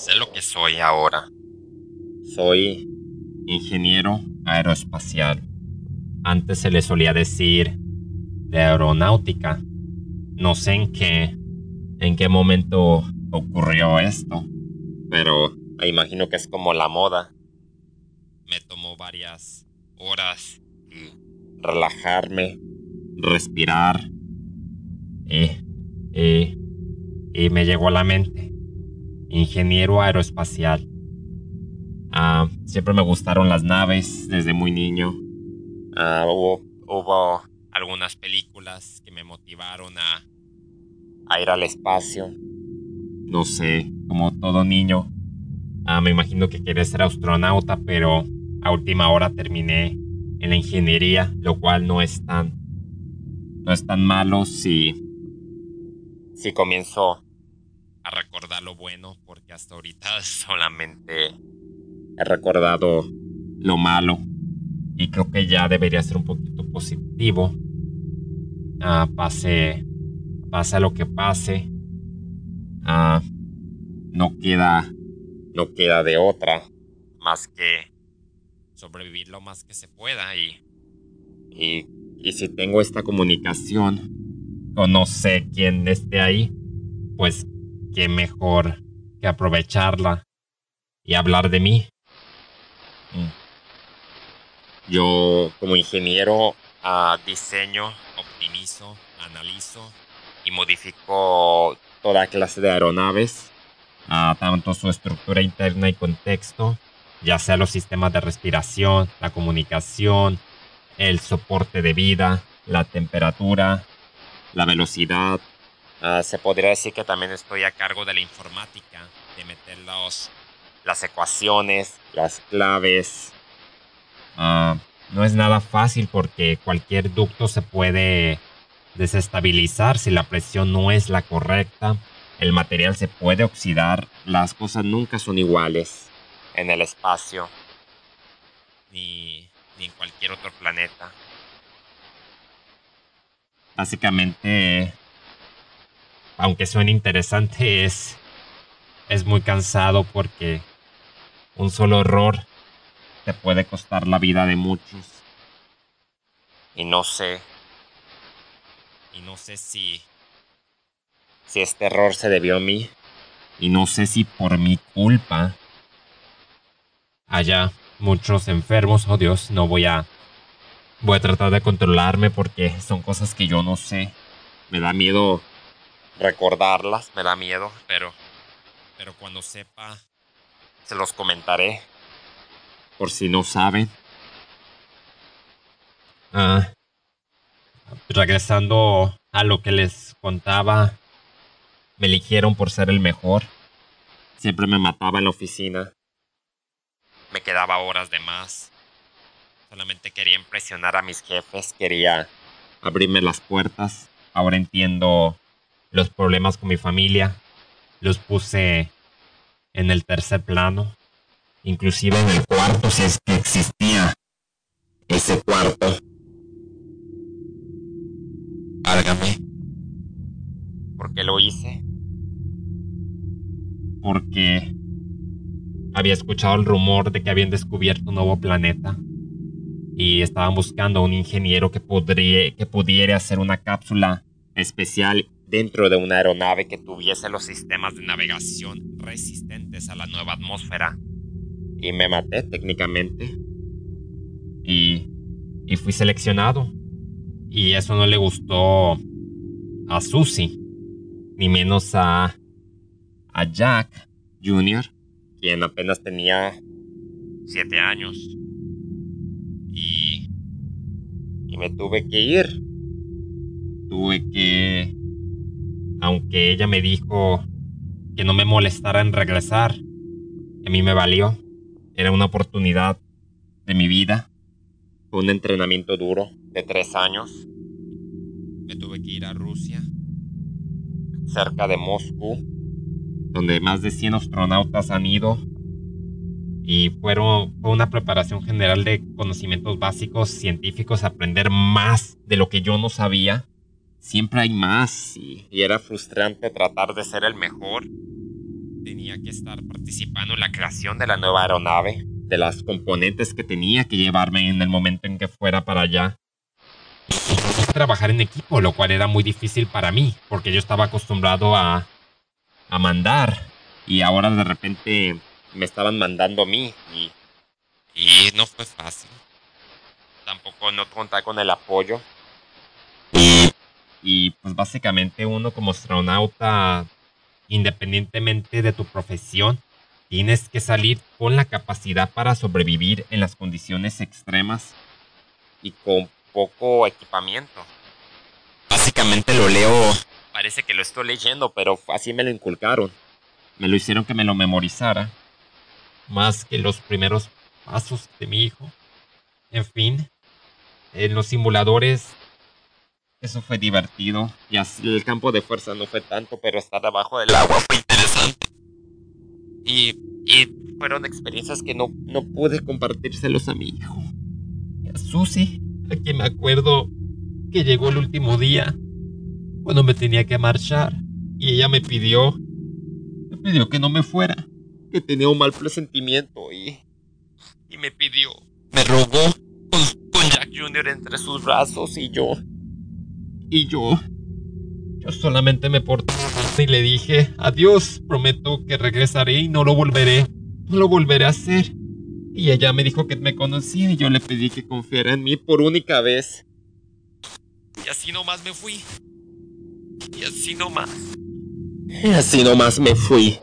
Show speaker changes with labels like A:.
A: Sé lo que soy ahora. Soy ingeniero aeroespacial. Antes se le solía decir de aeronáutica. No sé en qué en qué momento ocurrió esto, pero imagino que es como la moda. Me tomó varias horas relajarme, respirar y, y, y me llegó a la mente. Ingeniero aeroespacial. Ah, siempre me gustaron las naves desde muy niño. Ah, hubo, algunas películas que me motivaron a, a ir al espacio. No sé, como todo niño. Ah, me imagino que quería ser astronauta, pero a última hora terminé en la ingeniería, lo cual no es tan no es tan malo si si comienzo recordar lo bueno, porque hasta ahorita solamente he recordado lo malo y creo que ya debería ser un poquito positivo. Ah, pase pase lo que pase. Ah, no queda no queda de otra más que sobrevivir lo más que se pueda y, y, y si tengo esta comunicación o no sé quién esté ahí, pues qué mejor que aprovecharla y hablar de mí. Mm. Yo como ingeniero uh, diseño, optimizo, analizo y modifico toda clase de aeronaves, uh, tanto su estructura interna y contexto, ya sea los sistemas de respiración, la comunicación, el soporte de vida, la temperatura, la velocidad. Uh, se podría decir que también estoy a cargo de la informática, de meter los, las ecuaciones, las claves. Uh, no es nada fácil porque cualquier ducto se puede desestabilizar si la presión no es la correcta. El material se puede oxidar. Las cosas nunca son iguales en el espacio ni, ni en cualquier otro planeta. Básicamente, aunque suene interesante, es, es muy cansado porque un solo error te puede costar la vida de muchos. Y no sé. Y no sé si. Si este error se debió a mí. Y no sé si por mi culpa. Haya muchos enfermos. Oh Dios, no voy a. Voy a tratar de controlarme porque son cosas que yo no sé. Me da miedo recordarlas, me da miedo, pero. Pero cuando sepa. Se los comentaré por si no saben. Ah, regresando a lo que les contaba, me eligieron por ser el mejor. Siempre me mataba en la oficina. Me quedaba horas de más. Solamente quería impresionar a mis jefes, quería abrirme las puertas. Ahora entiendo los problemas con mi familia. Los puse en el tercer plano inclusive en el cuarto si es que existía ese cuarto. Válgame. ¿Por qué lo hice? Porque había escuchado el rumor de que habían descubierto un nuevo planeta y estaban buscando a un ingeniero que, podría, que pudiera hacer una cápsula especial dentro de una aeronave que tuviese los sistemas de navegación resistentes a la nueva atmósfera y me maté técnicamente. Y, y fui seleccionado. Y eso no le gustó a Susie, ni menos a, a Jack Jr., quien apenas tenía siete años. Y, y me tuve que ir. Tuve que... Aunque ella me dijo que no me molestara en regresar, a mí me valió. Era una oportunidad de mi vida. Fue un entrenamiento duro de tres años. Me tuve que ir a Rusia, cerca de Moscú, donde más de 100 astronautas han ido. Y fueron, fue una preparación general de conocimientos básicos científicos, aprender más de lo que yo no sabía. Siempre hay más y, era frustrante tratar de ser el mejor tenía que estar participando en la creación de la nueva aeronave, de las componentes que tenía que llevarme en el momento en que fuera para allá. Trabajar en equipo, lo cual era muy difícil para mí, porque yo estaba acostumbrado a, a mandar y ahora de repente me estaban mandando a mí y, y no fue fácil. Tampoco no contar con el apoyo. Y, pues básicamente uno como astronauta, independientemente de tu profesión, tienes que salir con la capacidad para sobrevivir en las condiciones extremas y con poco equipamiento. Básicamente lo leo, parece que lo estoy leyendo, pero así me lo inculcaron. Me lo hicieron que me lo memorizara. Más que los primeros pasos de mi hijo. En fin, en los simuladores eso fue divertido. Y así el campo de fuerza no fue tanto, pero estar abajo del agua fue interesante. Y, y fueron experiencias que no, no pude compartírselos a mi hijo. Y a Susi, a quien me acuerdo que llegó el último día, cuando me tenía que marchar, y ella me pidió, me pidió que no me fuera, que tenía un mal presentimiento y, y me pidió, me rogó con, con Jack Jr. entre sus brazos y yo, y yo, yo solamente me porté y le dije, adiós, prometo que regresaré y no lo volveré, no lo volveré a hacer. Y ella me dijo que me conocía y yo le pedí que confiara en mí por única vez. Y así nomás me fui. Y así nomás. Y así nomás me fui.